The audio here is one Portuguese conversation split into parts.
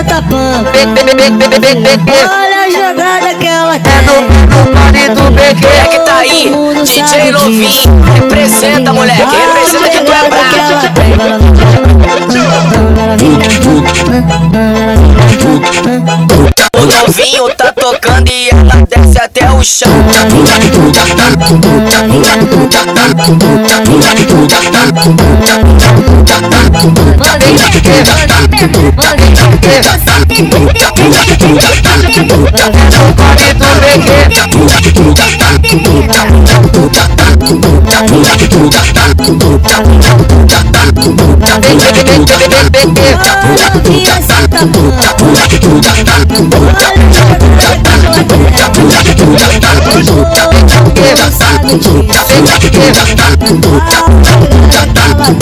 senta. Olha a jogada que ela tem. É no marido BQ É que tá aí, DJ novinho, representa moleque, representa que tu é brabo. O novinho tá tocando e ela desce até o chão. Novinha senta pão. Olha a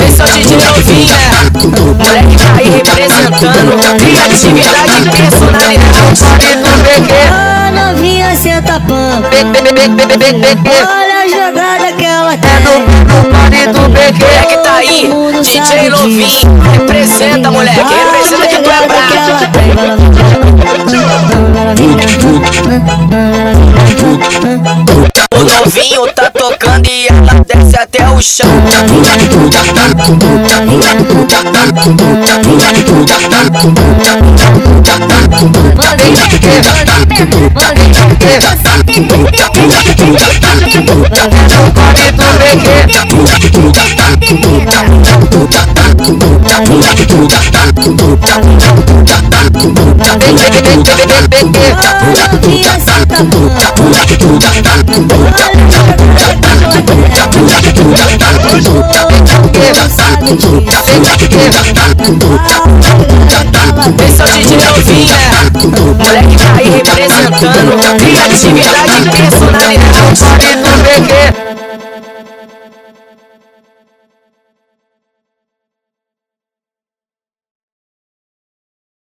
Esse é né? Moleque tá aí representando criatividade e personalidade. Marido BQ Ah, novinha senta pão. Olha a jogada que ela É tem. no marido BQ É que tá aí, DJ novinho, representa moleque, representa que tu é brabo. O novinho tá tocando e ela desce até o chão. Pão. Esse é o DJ novinho, né? Moleque tá aí representando criatividade e personalidade.